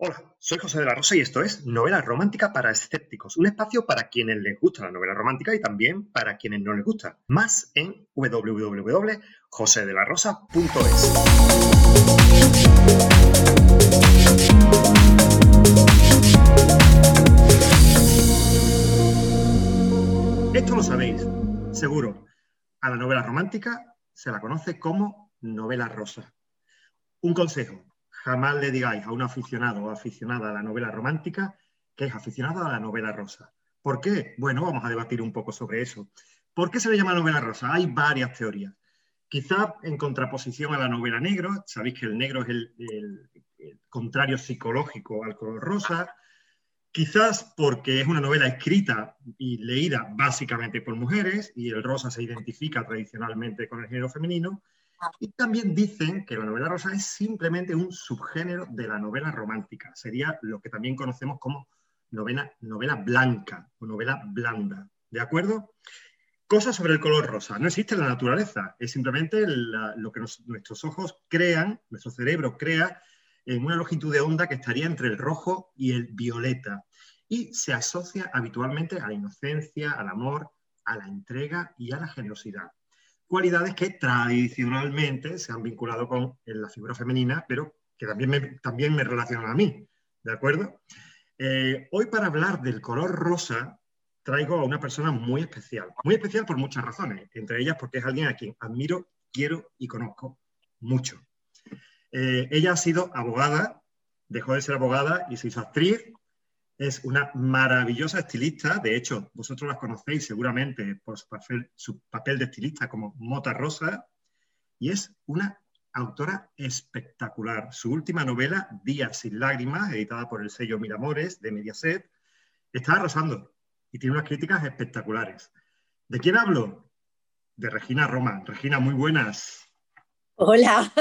Hola, soy José de la Rosa y esto es Novela Romántica para Escépticos, un espacio para quienes les gusta la novela romántica y también para quienes no les gusta. Más en www.josedelarosa.es. Esto lo sabéis, seguro. A la novela romántica se la conoce como novela rosa. Un consejo, jamás le digáis a un aficionado o aficionada a la novela romántica que es aficionado a la novela rosa. ¿Por qué? Bueno, vamos a debatir un poco sobre eso. ¿Por qué se le llama novela rosa? Hay varias teorías. Quizá en contraposición a la novela negro, sabéis que el negro es el, contrario psicológico al color rosa, quizás porque es una novela escrita y leída básicamente por mujeres y el rosa se identifica tradicionalmente con el género femenino, y también dicen que la novela rosa es simplemente un subgénero de la novela romántica. Sería lo que también conocemos como novela, novela blanca o novela blanda. ¿De acuerdo? Cosas sobre el color rosa. No existe en la naturaleza. Es simplemente lo que nuestros ojos crean, nuestro cerebro crea en una longitud de onda que estaría entre el rojo y el violeta. Y se asocia habitualmente a la inocencia, al amor, a la entrega y a la generosidad cualidades que tradicionalmente se han vinculado con la figura femenina, pero que también me, también me relacionan a mí, ¿de acuerdo? Eh, hoy para hablar del color rosa traigo a una persona muy especial, muy especial por muchas razones, entre ellas porque es alguien a quien admiro, quiero y conozco mucho. Eh, ella ha sido abogada, dejó de ser abogada y se hizo actriz, es una maravillosa estilista, de hecho, vosotros las conocéis seguramente por su papel, de estilista como Mota Rosa, y es una autora espectacular. Su última novela, Días sin lágrimas, editada por el sello Miramores de Mediaset, está arrasando y tiene unas críticas espectaculares. ¿De quién hablo? De Regina Roma. Regina, muy buenas. Hola.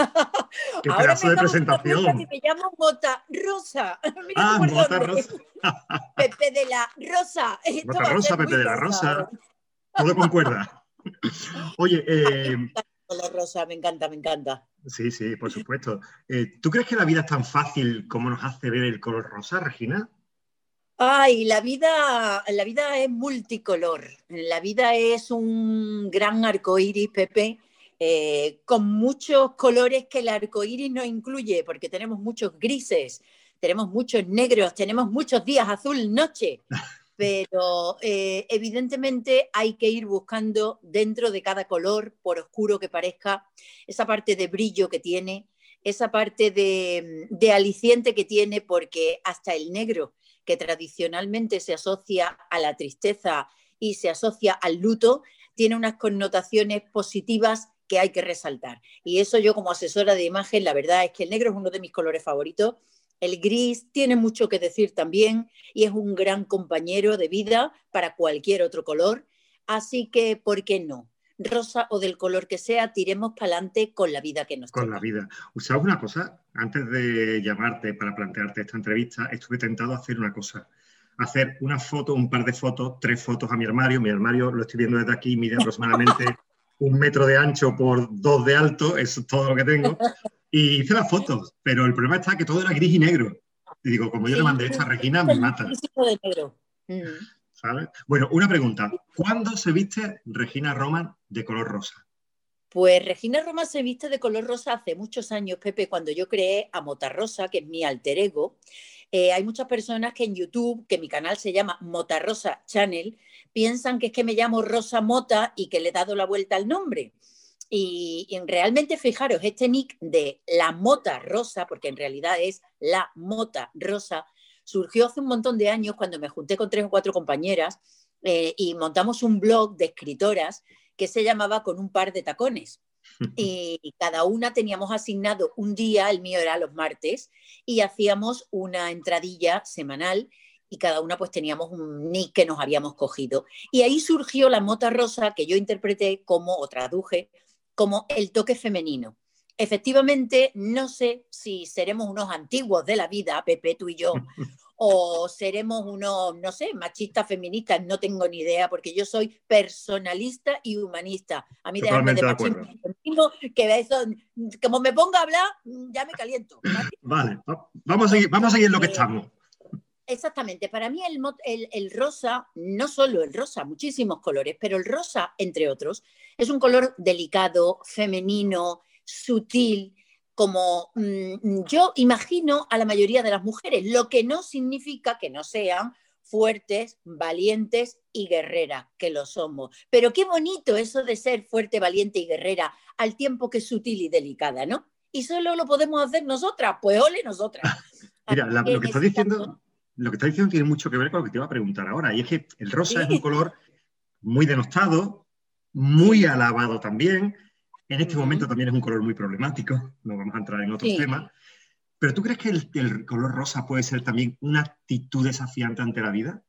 Qué pedazo de presentación. me llamo Mota Rosa. ah, Mota Rosa. Pepe de la Rosa. Mota Rosa, Pepe de la Rosa. Todo concuerda. Oye, eh, color rosa, me encanta, me encanta. Sí, sí, por supuesto. Eh, ¿Tú crees que la vida es tan fácil como nos hace ver el color rosa, Regina? Ay, la vida, la vida es multicolor. La vida es un gran arcoíris, Pepe, eh, con muchos colores que el arco iris no incluye, porque tenemos muchos grises, tenemos muchos negros, tenemos muchos días azul noche, pero eh, evidentemente hay que ir buscando dentro de cada color, por oscuro que parezca, esa parte de brillo que tiene, esa parte de, de aliciente que tiene, porque hasta el negro, que tradicionalmente se asocia a la tristeza y se asocia al luto, tiene unas connotaciones positivas que hay que resaltar. Y eso yo como asesora de imagen, la verdad es que el negro es uno de mis colores favoritos. El gris tiene mucho que decir también y es un gran compañero de vida para cualquier otro color. Así que, ¿por qué no? Rosa o del color que sea, tiremos para adelante con la vida que nos Con la vida. ¿Sabes una cosa? Antes de llamarte para plantearte esta entrevista, estuve tentado a hacer una cosa. Hacer una foto, un par de fotos, tres fotos a mi armario. Mi armario, lo estoy viendo desde aquí, mide aproximadamente un metro de ancho por dos de alto, eso es todo lo que tengo. Y hice las fotos, pero el problema está que todo era gris y negro. Y digo, como yo le mandé esta Regina, me mata. De negro. Mm. ¿Sabes? Bueno, una pregunta. ¿Cuándo se viste Regina Roman de color rosa? Pues Regina Roman se viste de color rosa hace muchos años, Pepe, cuando yo creé a Mota Rosa, que es mi alter ego. Eh, hay muchas personas que en YouTube, que mi canal se llama Mota Rosa Channel, piensan que es que me llamo Rosa Mota y que le he dado la vuelta al nombre. Y, realmente fijaros, este nick de la Mota Rosa, porque en realidad es la Mota Rosa, surgió hace un montón de años cuando me junté con tres o cuatro compañeras eh, y montamos un blog de escritoras que se llamaba Con un par de tacones. Y cada una teníamos asignado un día, el mío era los martes, y hacíamos una entradilla semanal y cada una pues teníamos un nick que nos habíamos cogido. Y ahí surgió la mota rosa que yo interpreté como, o traduje, como el toque femenino. Efectivamente, no sé si seremos unos antiguos de la vida, Pepe, tú y yo, o seremos unos, no sé, machistas, feministas, no tengo ni idea, porque yo soy personalista y humanista. A mí déjame de, machismo que eso, como me ponga a hablar, ya me caliento. Vale, vamos a seguir, vamos a seguir lo que eh, estamos. Exactamente, para mí el, el, rosa, no solo el rosa, muchísimos colores, pero el rosa, entre otros, es un color delicado, femenino, sutil, como mm, yo imagino a la mayoría de las mujeres, lo que no significa que no sean fuertes, valientes y guerreras, que lo somos. Pero qué bonito eso de ser fuerte, valiente y guerrera al tiempo que es sutil y delicada, ¿no? Y solo lo podemos hacer nosotras, pues ole nosotras. Mira, lo que estás diciendo lo que está diciendo tiene mucho que ver con lo que te iba a preguntar ahora, y es que el rosa es un color muy denostado, muy alabado también. En este momento también es un color muy problemático, no vamos a entrar en otros temas. Pero ¿tú crees que el, color rosa puede ser también una actitud desafiante ante la vida?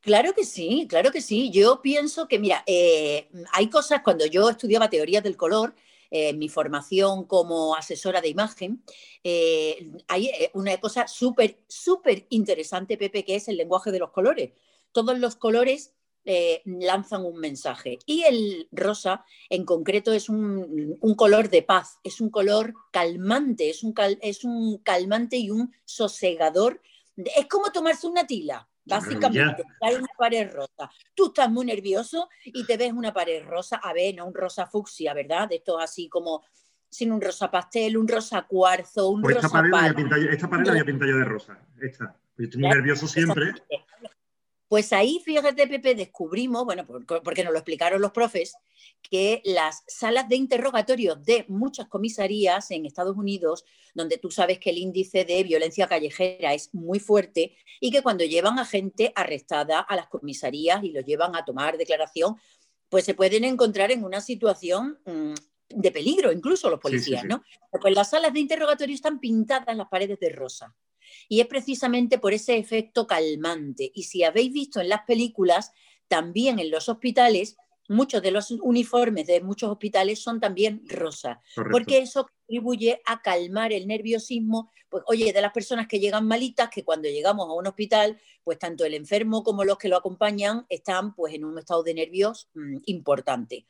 Claro que sí, claro que sí. Yo pienso que, mira, eh, hay cosas, cuando yo estudiaba teorías del color, eh, mi formación como asesora de imagen, eh, hay eh, una cosa súper, súper interesante, Pepe, que es el lenguaje de los colores. Todos los colores lanzan un mensaje. Y el rosa, en concreto, es un, color de paz, es un color calmante, es un, es un calmante y un sosegador. Es como tomarse una tila. Básicamente, hay una pared rosa. Tú estás muy nervioso y te ves una pared rosa, a ver, no un rosa fucsia, ¿verdad? De esto así como sin un rosa pastel, un rosa cuarzo, un pues rosa esta pared, esta pared la había pintado yo de rosa. Esta. Yo estoy muy nervioso siempre. Pues ahí, fíjate, Pepe, descubrimos, bueno, porque nos lo explicaron los profes, que las salas de interrogatorio de muchas comisarías en Estados Unidos, donde tú sabes que el índice de violencia callejera es muy fuerte y que cuando llevan a gente arrestada a las comisarías y los llevan a tomar declaración, pues se pueden encontrar en una situación mm, de peligro, incluso los policías, ¿no? Pues las salas de interrogatorio están pintadas las paredes de rosa. Y es precisamente por ese efecto calmante. Y si habéis visto en las películas, también en los hospitales, muchos de los uniformes de muchos hospitales son también rosas, porque eso contribuye a calmar el nerviosismo, pues oye, de las personas que llegan malitas, que cuando llegamos a un hospital, pues tanto el enfermo como los que lo acompañan están pues en un estado de nervios mm, importante.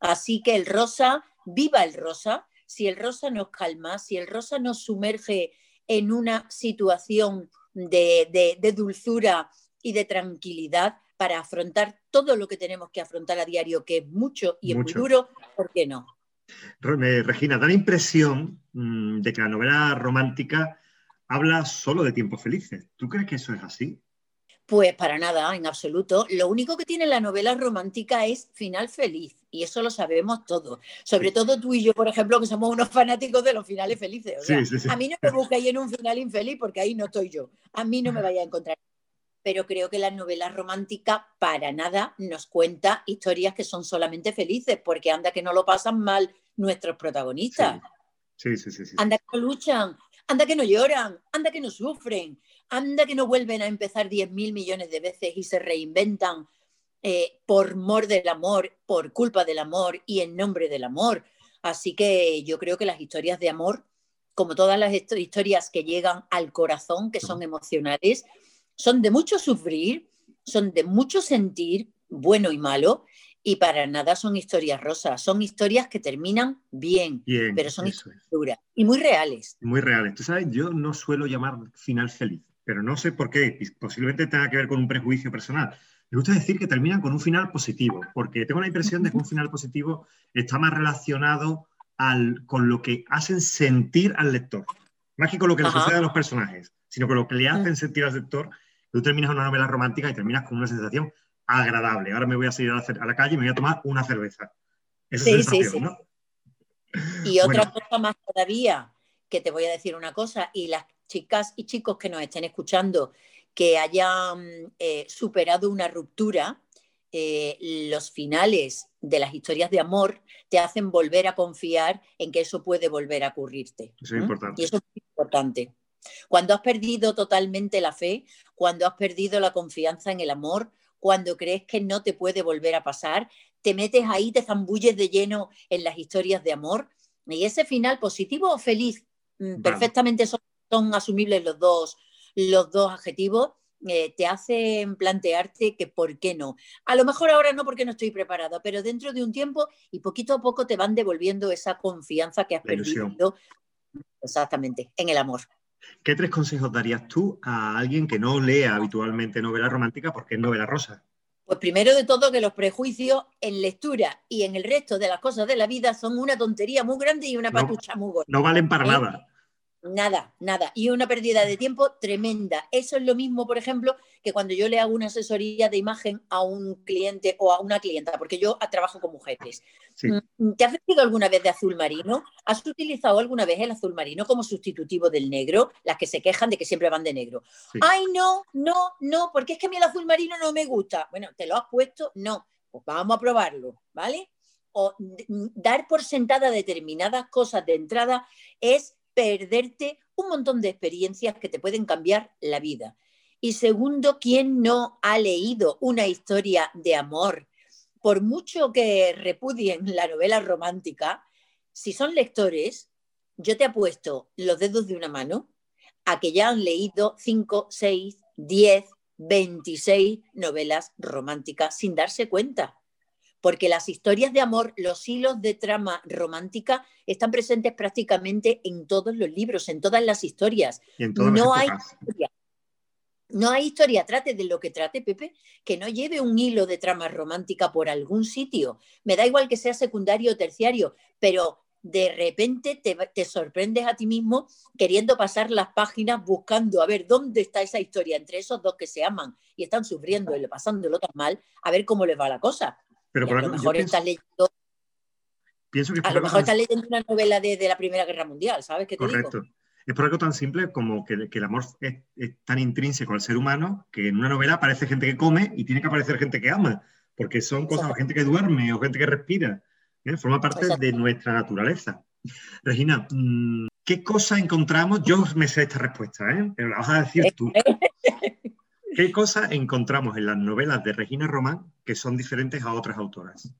Así que el rosa, viva el rosa, si el rosa nos calma, si el rosa nos sumerge en una situación de, dulzura y de tranquilidad para afrontar todo lo que tenemos que afrontar a diario, que es mucho y es muy duro, ¿por qué no? Regina, da la impresión mm, de que la novela romántica habla solo de tiempos felices. ¿Tú crees que eso es así? Pues para nada, en absoluto. Lo único que tiene la novela romántica es final feliz, y eso lo sabemos todos. Sobre todo tú y yo, por ejemplo, que somos unos fanáticos de los finales felices. a mí no me busquéis en un final infeliz porque ahí no estoy yo. A mí no me vaya a encontrar. Pero creo que la novela romántica para nada nos cuenta historias que son solamente felices, porque anda que no lo pasan mal nuestros protagonistas. Sí, sí, sí. Anda que no luchan, anda que no lloran, anda que no sufren anda que no vuelven a empezar 10.000 millones de veces y se reinventan eh, por mor del amor, por culpa del amor y en nombre del amor. Así que yo creo que las historias de amor, como todas las historias que llegan al corazón, que son emocionales, son de mucho sufrir, son de mucho sentir, bueno y malo, y para nada son historias rosas, son historias que terminan bien, pero son historias duras y muy reales. Muy reales. Tú sabes, yo no suelo llamar final feliz pero no sé por qué, posiblemente tenga que ver con un prejuicio personal. Me gusta decir que terminan con un final positivo, porque tengo la impresión de que un final positivo está más relacionado con lo que hacen sentir al lector, más que con lo que le sucede a los personajes, sino con lo que le hacen sentir al lector. Tú terminas una novela romántica y terminas con una sensación agradable. Ahora me voy a salir a la, calle y me voy a tomar una cerveza. Esa sí, sí, sí. Y otra cosa más todavía, que te voy a decir una cosa, y las chicas y chicos que nos estén escuchando que hayan eh, superado una ruptura, eh, los finales de las historias de amor te hacen volver a confiar en que eso puede volver a ocurrirte. Eso es importante. Y eso es importante. Cuando has perdido totalmente la fe, cuando has perdido la confianza en el amor, cuando crees que no te puede volver a pasar, te metes ahí, te zambulles de lleno en las historias de amor. Y ese final, positivo o feliz, mm, perfectamente son son asumibles los dos, los dos adjetivos, eh, te hacen plantearte que por qué no. A lo mejor ahora no porque no estoy preparada, pero dentro de un tiempo y poquito a poco te van devolviendo esa confianza que has perdido. Exactamente, en el amor. ¿Qué tres consejos darías tú a alguien que no lea habitualmente novela romántica porque es novela rosa? Pues primero de todo que los prejuicios en lectura y en el resto de las cosas de la vida son una tontería muy grande y una patucha muy gorda. No valen para ¿Eh? nada. Nada, nada. Y una pérdida de tiempo tremenda. Eso es lo mismo, por ejemplo, que cuando yo le hago una asesoría de imagen a un cliente o a una clienta, porque yo trabajo con mujeres. Mm, ¿Te has vestido alguna vez de azul marino? ¿Has utilizado alguna vez el azul marino como sustitutivo del negro? Las que se quejan de que siempre van de negro. Ay, no, no, no, porque es que a mí el azul marino no me gusta. Bueno, ¿te lo has puesto? No. Pues vamos a probarlo, ¿vale? O dar por sentada determinadas cosas de entrada es perderte un montón de experiencias que te pueden cambiar la vida. Y segundo, ¿quién no ha leído una historia de amor? Por mucho que repudien la novela romántica, si son lectores, yo te apuesto los dedos de una mano a que ya han leído 5, 6, 10, 26 novelas románticas sin darse cuenta porque las historias de amor, los hilos de trama romántica están presentes prácticamente en todos los libros, en todas las historias. no hay historia. No hay historia, trate de lo que trate, Pepe, que no lleve un hilo de trama romántica por algún sitio. Me da igual que sea secundario o terciario, pero de repente te, te, sorprendes a ti mismo queriendo pasar las páginas buscando a ver dónde está esa historia entre esos dos que se aman y están sufriendo y pasándolo tan mal, a ver cómo les va la cosa. Pero a lo mejor estás leyendo. Pienso que a lo mejor estás leyendo una novela de, la Primera Guerra Mundial, ¿sabes qué te Correcto. Es por algo tan simple como que, el amor es, tan intrínseco al ser humano que en una novela aparece gente que come y tiene que aparecer gente que ama, porque son cosas, o gente que duerme o gente que respira. ¿eh? Forma parte de nuestra naturaleza. Regina, mm, ¿qué cosa encontramos? Yo me sé esta respuesta, ¿eh? pero la vas a decir tú. ¿Qué cosas encontramos en las novelas de Regina Román que son diferentes a otras autoras?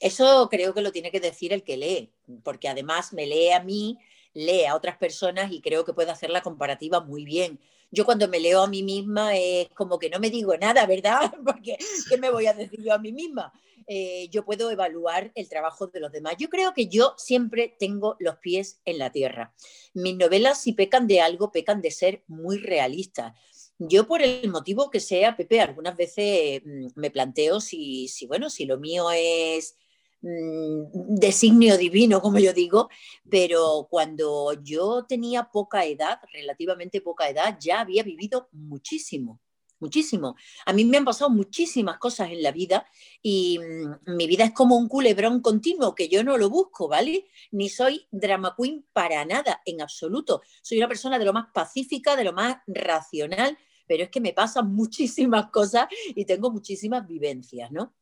Eso creo que lo tiene que decir el que lee, porque además me lee a mí, lee a otras personas y creo que puede hacer la comparativa muy bien. Yo cuando me leo a mí misma es como que no me digo nada, ¿verdad? Porque ¿qué me voy a decir yo a mí misma? Eh, yo puedo evaluar el trabajo de los demás. Yo creo que yo siempre tengo los pies en la tierra. Mis novelas, si pecan de algo, pecan de ser muy realistas. Yo por el motivo que sea, Pepe, algunas veces mm, me planteo si, bueno, si lo mío es mm, designio divino, como yo digo, pero cuando yo tenía poca edad, relativamente poca edad, ya había vivido muchísimo, muchísimo. A mí me han pasado muchísimas cosas en la vida y mm, mi vida es como un culebrón continuo que yo no lo busco, ¿vale? Ni soy drama queen para nada, en absoluto. Soy una persona de lo más pacífica, de lo más racional, pero es que me pasan muchísimas cosas y tengo muchísimas vivencias, ¿no?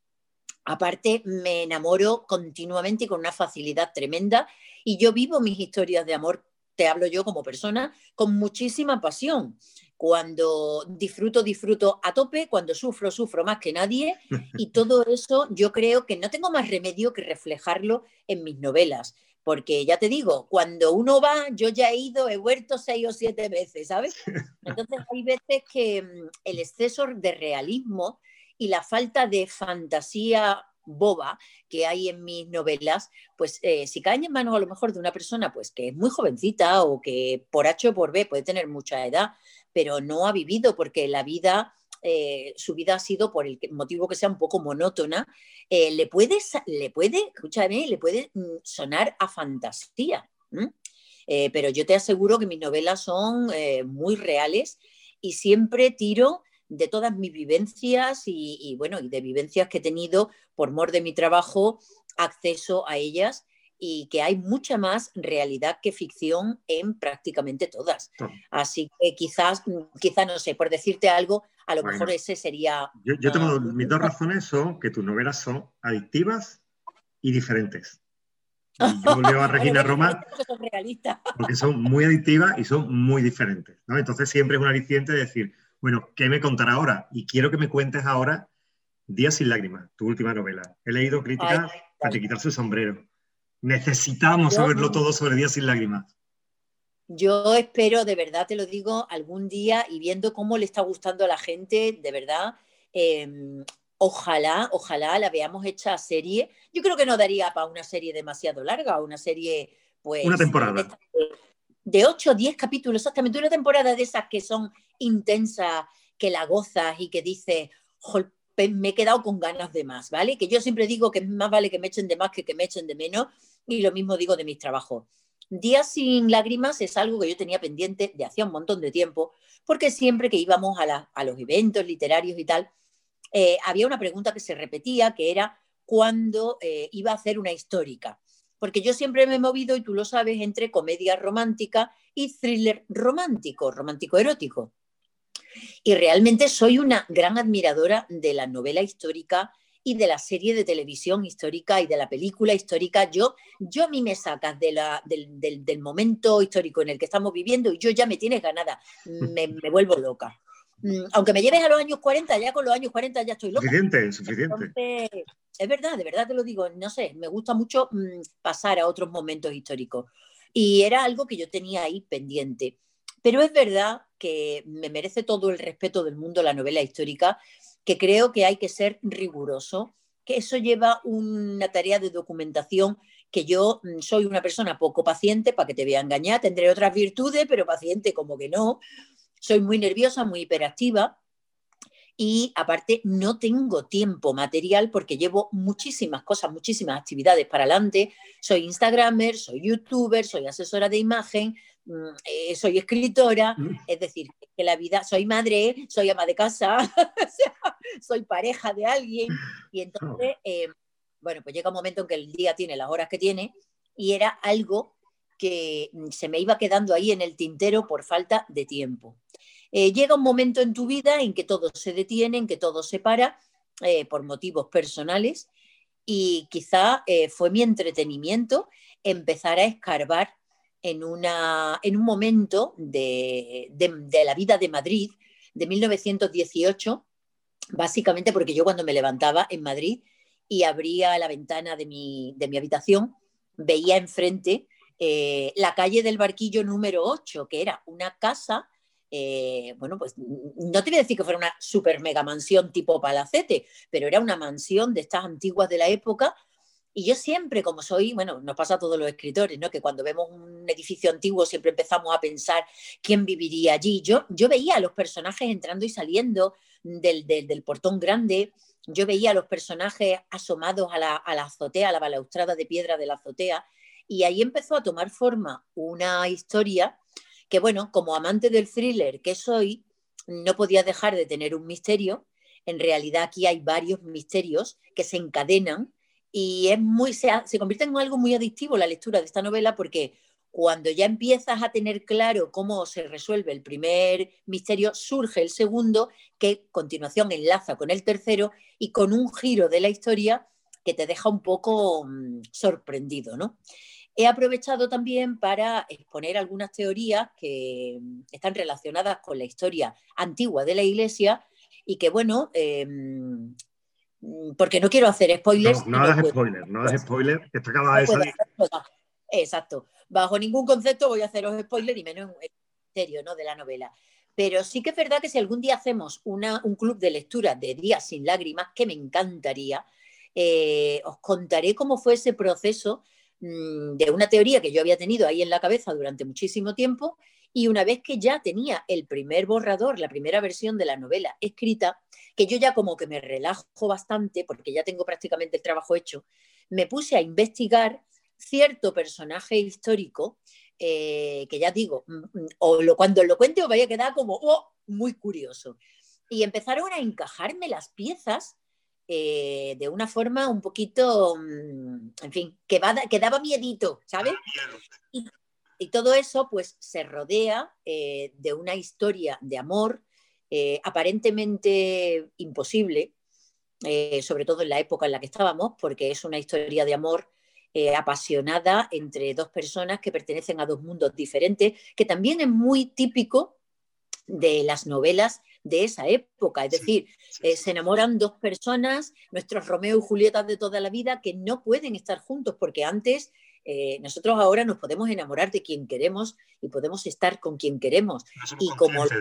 Aparte, me enamoro continuamente y con una facilidad tremenda y yo vivo mis historias de amor, te hablo yo como persona, con muchísima pasión. Cuando disfruto, disfruto a tope, cuando sufro, sufro más que nadie y todo eso yo creo que no tengo más remedio que reflejarlo en mis novelas porque ya te digo, cuando uno va, yo ya he ido, he vuelto seis o siete veces, ¿sabes? Entonces hay veces que mm, el exceso de realismo y la falta de fantasía boba que hay en mis novelas, pues eh, si caen en manos a lo mejor de una persona pues que es muy jovencita o que por H o por B puede tener mucha edad, pero no ha vivido porque la vida eh, su vida ha sido por el motivo que sea un poco monótona, eh, le, puede, le puede, escúchame, le puede mm, sonar a fantasía. Eh, pero yo te aseguro que mis novelas son muy reales y siempre tiro de todas mis vivencias y, bueno, y de vivencias que he tenido por mor de mi trabajo, acceso a ellas y que hay mucha más realidad que ficción en prácticamente todas. Así que quizás, quizás, no sé, por decirte algo, a lo mejor ese sería... Yo, tengo, mis dos razones son que tus novelas son adictivas y diferentes. Y yo leo a Regina Roma porque son muy adictivas y son muy diferentes. Entonces siempre es un aliciente de decir, bueno, ¿qué me contará ahora? Y quiero que me cuentes ahora Días sin lágrimas, tu última novela. He leído críticas para quitarse el sombrero. Necesitamos saberlo todo sobre Días sin lágrimas. Yo espero, de verdad te lo digo, algún día y viendo cómo le está gustando a la gente, de verdad, em, ojalá, ojalá la veamos hecha serie. Yo creo que no daría para una serie demasiado larga, una serie, pues... Una temporada. De, 8 o 10 capítulos, exactamente, una temporada de esas que son intensas, que la gozas y que dices, me he quedado con ganas de más, ¿vale? Que yo siempre digo que más vale que me echen de más que que me echen de menos y lo mismo digo de mis trabajos. Días sin lágrimas es algo que yo tenía pendiente de hacía un montón de tiempo, porque siempre que íbamos a, los eventos literarios y tal, eh, había una pregunta que se repetía, que era cuándo eh, iba a hacer una histórica. Porque yo siempre me he movido, y tú lo sabes, entre comedia romántica y thriller romántico, romántico erótico. Y realmente soy una gran admiradora de la novela histórica y de la serie de televisión histórica y de la película histórica. Yo, yo a mí me sacas de la, del, momento histórico en el que estamos viviendo y yo ya me tienes ganada, me, vuelvo loca. Mm, aunque me lleves a los años 40, ya con los años 40 ya estoy loca. Suficiente, suficiente. es verdad, de verdad te lo digo, no sé, me gusta mucho mm, pasar a otros momentos históricos. Y era algo que yo tenía ahí pendiente. Pero es verdad que me merece todo el respeto del mundo la novela histórica, que creo que hay que ser riguroso, que eso lleva una tarea de documentación que yo mm, soy una persona poco paciente, para que te vea engañar, tendré otras virtudes, pero paciente como que no. Soy muy nerviosa, muy hiperactiva y aparte no tengo tiempo material porque llevo muchísimas cosas, muchísimas actividades para adelante. Soy Instagramer, soy youtuber, soy asesora de imagen, Mm, eh, soy escritora, mm. es decir, que la vida, soy madre, soy ama de casa, soy pareja de alguien, y entonces, eh, bueno, pues llega un momento en que el día tiene las horas que tiene, y era algo que mm, se me iba quedando ahí en el tintero por falta de tiempo. Eh, llega un momento en tu vida en que todo se detiene, en que todo se para por motivos personales y quizá fue mi entretenimiento empezar a escarbar en, una, en un momento de, la vida de Madrid de 1918, básicamente porque yo cuando me levantaba en Madrid y abría la ventana de mi, habitación, veía enfrente eh, la calle del Barquillo número 8, que era una casa, eh, bueno, pues no te voy a decir que fuera una super mega mansión tipo palacete, pero era una mansión de estas antiguas de la época y yo siempre, como soy, bueno, nos pasa a todos los escritores, ¿no? Que cuando vemos un edificio antiguo siempre empezamos a pensar quién viviría allí. Yo, yo veía a los personajes entrando y saliendo del, del, portón grande, yo veía a los personajes asomados a la, a la azotea, a la balaustrada de piedra de la azotea, y ahí empezó a tomar forma una historia que, bueno, como amante del thriller que soy, no podía dejar de tener un misterio. En realidad aquí hay varios misterios que se encadenan y es muy, se, se convierte en algo muy adictivo la lectura de esta novela porque cuando ya empiezas a tener claro cómo se resuelve el primer misterio, surge el segundo, que a continuación enlaza con el tercero y con un giro de la historia que te deja un poco mm, sorprendido. ¿no? He aprovechado también para exponer algunas teorías que mm, están relacionadas con la historia antigua de la Iglesia y que, bueno, em, Mm, porque no quiero hacer spoilers. No, no hagas spoilers, no hagas spoilers, que está acaba de salir. Exacto. Bajo ningún concepto voy a haceros spoilers y menos en serio, ¿no? De la novela. Pero sí que es verdad que si algún día hacemos una, un club de lectura de Días sin lágrimas, que me encantaría, eh, os contaré cómo fue ese proceso mm, de una teoría que yo había tenido ahí en la cabeza durante muchísimo tiempo y una vez que ya tenía el primer borrador, la primera versión de la novela escrita, que yo ya como que me relajo bastante, porque ya tengo prácticamente el trabajo hecho, me puse a investigar cierto personaje histórico, eh, que ya digo, mm, mm, o lo, cuando lo cuente os vaya a quedar como oh, muy curioso. Y empezaron a encajarme las piezas eh, de una forma un poquito, mm, en fin, que, que daba miedito, ¿sabes? Y, y todo eso pues se rodea eh, de una historia de amor eh, aparentemente imposible, eh, sobre todo en la época en la que estábamos, porque es una historia de amor apasionada entre dos personas que pertenecen a dos mundos diferentes, que también es muy típico de las novelas de esa época. Es decir, se enamoran dos personas, nuestros Romeo y Julieta de toda la vida, que no pueden estar juntos porque antes eh, nosotros ahora nos podemos enamorar de quien queremos y podemos estar con quien queremos. No somos y como de,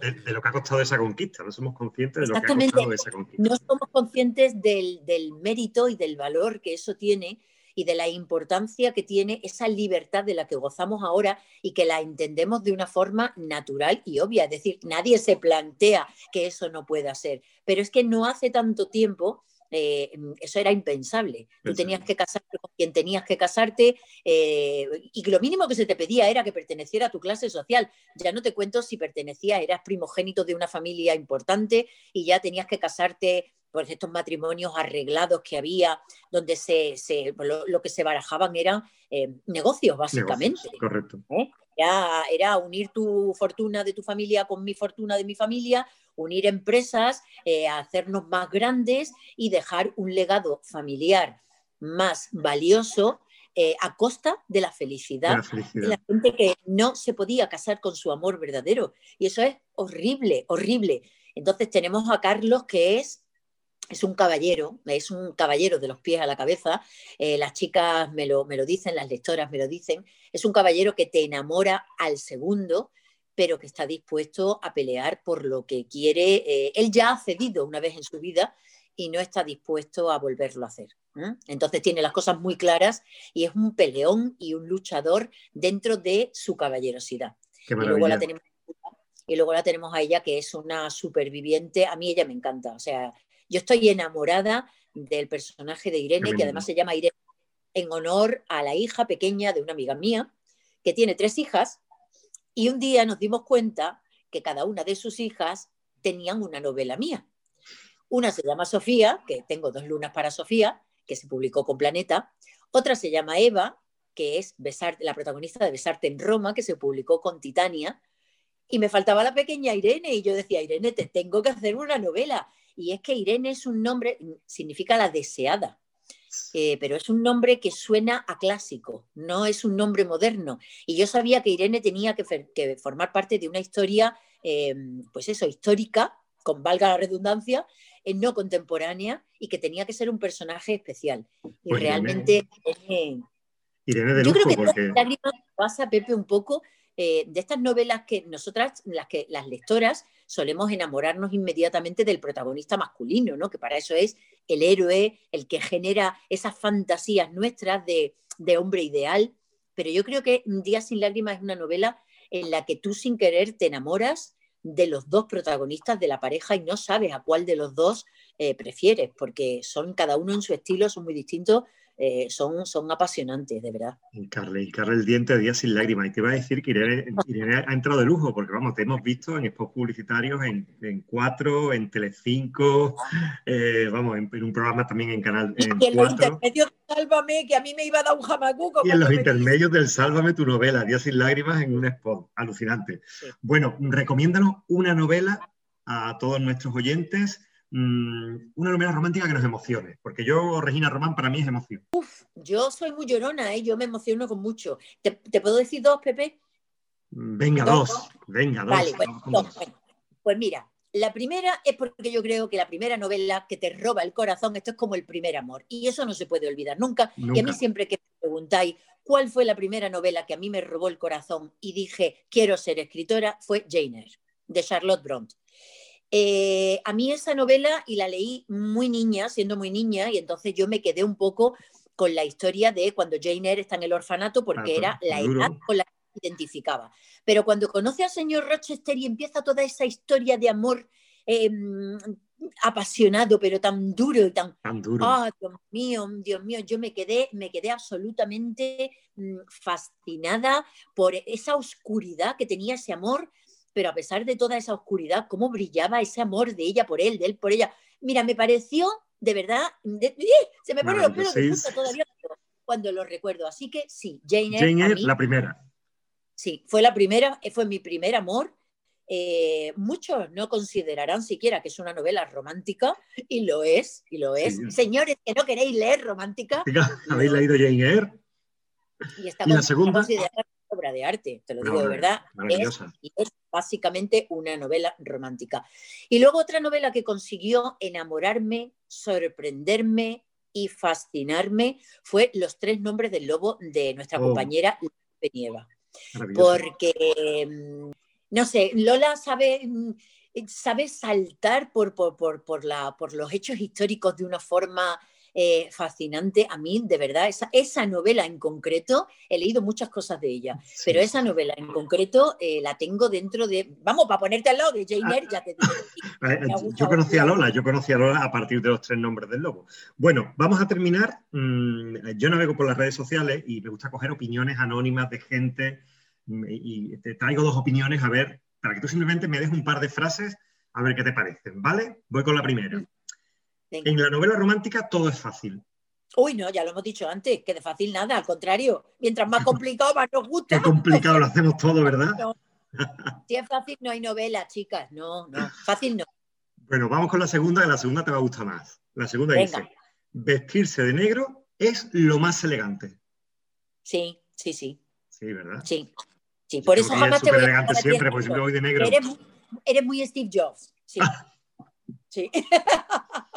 de- de lo que ha costado esa conquista, no somos conscientes de lo que ha costado esa conquista. no somos conscientes del, del mérito y del valor que eso tiene y de la importancia que tiene esa libertad de la que gozamos ahora y que la entendemos de una forma natural y obvia. Es decir, nadie se plantea que eso no pueda ser. Pero es que no hace tanto tiempo eh, eso era impensable. Tú tenías que casarte con quien tenías que casarte eh, y lo mínimo que se te pedía era que perteneciera a tu clase social. Ya no te cuento si pertenecías, eras primogénito de una familia importante y ya tenías que casarte por estos matrimonios arreglados que había, donde se, se- lo, lo que se barajaban eran eh, negocios, básicamente. Negocios, correcto. Era, era unir tu fortuna de tu familia con mi fortuna de mi familia, unir empresas, eh, hacernos más grandes y dejar un legado familiar más valioso eh, a costa de la felicidad De la de felicidad. la gente que no se podía casar con su amor verdadero. Y eso es horrible, horrible. Entonces tenemos a Carlos que es, es un caballero, es un caballero de los pies a la cabeza. Eh, las chicas me lo, me lo dicen, las lectoras me lo dicen. Es un caballero que te enamora al segundo pero que está dispuesto a pelear por lo que quiere. Eh, él ya ha cedido una vez en su vida y no está dispuesto a volverlo a hacer. ¿eh? Entonces tiene las cosas muy claras y es un peleón y un luchador dentro de su caballerosidad. Qué Y luego, la tenemos, y luego la tenemos a ella, que es una superviviente. A mí ella me encanta. O sea, yo estoy enamorada del personaje de Irene, que además se llama Irene en honor a la hija pequeña de una amiga mía, que tiene tres hijas, y un día nos dimos cuenta que cada una de sus hijas tenían una novela mía. Una se llama Sofía, que tengo dos lunas para Sofía, que se publicó con Planeta. Otra se llama Eva, que es Besar- la protagonista de Besarte en Roma, que se publicó con Titania. Y me faltaba la pequeña Irene, y yo decía, Irene, te tengo que hacer una novela. Y es que Irene es un nombre, significa la deseada, eh, pero es un nombre que suena a clásico, no es un nombre moderno. Y yo sabía que Irene tenía que, formar parte de una historia, eh, pues eso, histórica, con valga la redundancia, eh, no contemporánea, y que tenía que ser un personaje especial. Y Pues Irene- realmente... Irene de yo creo que porque pasa, Pepe, un poco eh, de estas novelas que nosotras, las que las lectoras, solemos enamorarnos inmediatamente del protagonista masculino, ¿no? Que para eso es el héroe, el que genera esas fantasías nuestras de, de hombre ideal. Pero yo creo que Días sin lágrimas es una novela en la que tú sin querer te enamoras de los dos protagonistas de la pareja y no sabes a cuál de los dos eh, prefieres, porque son cada uno en su estilo, son muy distintos, eh, son, son apasionantes, de verdad. Carle, y Carle el diente de Días sin lágrimas. Y te iba a decir que Irene, Irene ha entrado de lujo, porque vamos, te hemos visto en spots publicitarios en, en 4, en Telecinco, eh, vamos, en, en un programa también en Canal en y en los 4. intermedios, sálvame, que a mí me iba a dar un jamacuco. Y en los intermedios del Sálvame tu novela, Días sin lágrimas en un spot. Alucinante. Sí. Bueno, recomiéndanos una novela a todos nuestros oyentes, mm, una novela romántica que nos emocione, porque yo, Regina Román, para mí es emoción. Yo soy muy llorona, ¿eh? yo me emociono con mucho. ¿Te, te puedo decir dos, Pepe? Mm, Venga, Dos, dos, venga, dos. Vale, pues, dos, bueno. Pues mira, la primera es porque yo creo que la primera novela que te roba el corazón, esto es como el primer amor. Y eso no se puede olvidar nunca. Y a mí siempre que me preguntáis cuál fue la primera novela que a mí me robó el corazón y dije, quiero ser escritora, fue Jane Eyre, de Charlotte Bronte. Eh, a mí esa novela, y la leí muy niña, siendo muy niña, y entonces yo me quedé un poco con la historia de cuando Jane Eyre está en el orfanato, porque Claro, era la duro. edad con la que identificaba. Pero cuando conoce al señor Rochester y empieza toda esa historia de amor eh, apasionado, pero tan duro y tan Tan duro. Ah, Dios mío, Dios mío, yo me quedé, me quedé absolutamente mm, fascinada por esa oscuridad que tenía ese amor, pero a pesar de toda esa oscuridad, cómo brillaba ese amor de ella por él, de él por ella. Mira, me pareció, de verdad, de- ¡ih! se me ponen los pelos de punta todavía cuando- lo recuerdo. Así que sí, Jane Eyre, Jane a Eyre, mí, la primera. sí, fue la primera, eh, fue mi primer amor. Eh, muchos no considerarán siquiera que es una novela romántica, y lo es, y lo es. Sí. Señores que no queréis leer romántica, ¿Habéis leído Jane Eyre? y está, ¿Y la segunda? obra de arte, te lo digo de verdad. Es, Maravillosa. y es básicamente una novela romántica. Y luego otra novela que consiguió enamorarme, sorprenderme y fascinarme fue Los tres nombres del lobo de nuestra Oh. compañera Penieva. Porque, mm, no sé, Lola sabe, mm, sabe saltar por, por, por, por la, por los hechos históricos de una forma eh, fascinante. A mí, de verdad, esa, esa novela en concreto, he leído muchas cosas de ella, Sí. pero esa novela en concreto eh, la tengo dentro de, vamos, para ponerte al lado de Jane Eyre, ya te digo. Eh, Yo conocí a. Lola, yo conocí a Lola a partir de los tres nombres del lobo. Bueno, vamos a terminar. mm, Yo navego por las redes sociales y me gusta coger opiniones anónimas de gente mm, y te traigo dos opiniones a ver, para que tú simplemente me des un par de frases a ver qué te parecen, ¿vale? Voy con la primera. Venga. En la novela romántica todo es fácil. Uy, no, ya lo hemos dicho antes, que de fácil nada, al contrario, mientras más complicado, más nos gusta. Qué complicado lo hacemos todo, ¿verdad? No. Si es fácil, no hay novela, chicas. No, no. Fácil no. Bueno, vamos con la segunda, que la segunda te va a gustar más. La segunda Venga. dice, vestirse de negro es lo más elegante. Sí, sí, sí, Sí, ¿verdad? sí. Sí, por Yo eso jamás es te voy a elegante dejar siempre, porque siempre voy de negro. Eres, eres muy Steve Jobs. Sí. Sí.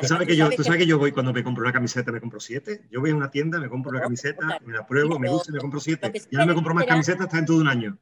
Tú sabes, que yo, tú sabes que yo voy cuando me compro una camiseta, me compro siete. Yo voy a una tienda, me compro una camiseta, me la pruebo, me gusta y me compro siete. Ya no me compro más camisetas hasta dentro de un año.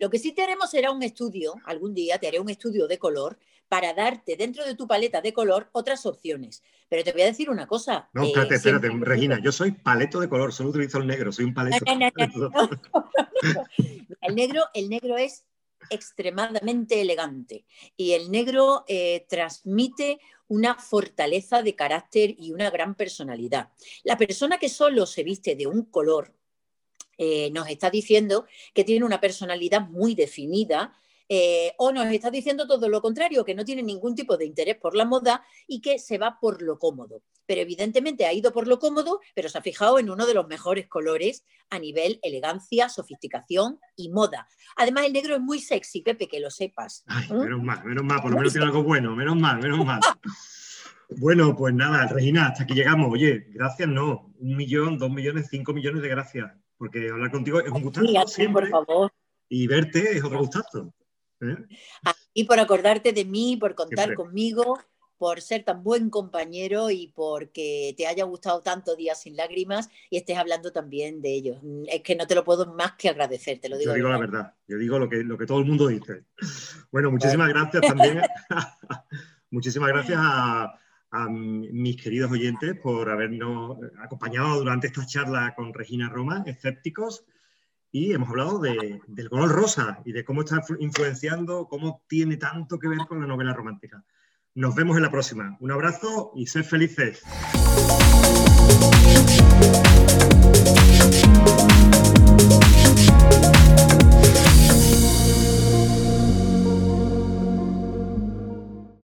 Lo que sí te haremos será un estudio, algún día te haré un estudio de color para darte dentro de tu paleta de color otras opciones. Pero te voy a decir una cosa. No, eh, espérate, espérate, siempre- Regina, yo soy paleto de color, solo utilizo el negro, soy un paleto. No, no. El negro, el negro es extremadamente elegante y el negro eh, transmite una fortaleza de carácter y una gran personalidad. La persona que solo se viste de un color eh, nos está diciendo que tiene una personalidad muy definida eh, o nos está diciendo todo lo contrario, que no tiene ningún tipo de interés por la moda y que se va por lo cómodo. Pero evidentemente ha ido por lo cómodo, pero se ha fijado en uno de los mejores colores a nivel elegancia, sofisticación y moda. Además, el negro es muy sexy, Pepe, que lo sepas. Ay, ¿Mm? menos mal, menos mal, por lo menos tiene algo bueno, menos mal, menos mal. Bueno, pues nada, Regina, hasta aquí llegamos. Oye, gracias no, un millón, dos millones, cinco millones de gracias, porque hablar contigo es un gustazo sí, siempre por favor. y verte es otro gustazo. ¿Eh? Y por acordarte de mí, por contar Siempre. conmigo, por ser tan buen compañero y porque te haya gustado tanto Días sin lágrimas y estés hablando también de ellos. Mm, Es que no te lo puedo más que agradecer, te lo digo. Yo digo la verdad. verdad, yo digo lo que, lo que todo el mundo dice. Bueno, muchísimas gracias también. muchísimas gracias a, a mis queridos oyentes por habernos acompañado durante esta charla con Regina Roma, escépticos, y hemos hablado de- del color rosa y de cómo está influ- influenciando, cómo tiene tanto que ver con la novela romántica. Nos vemos en la próxima. Un abrazo y sed felices.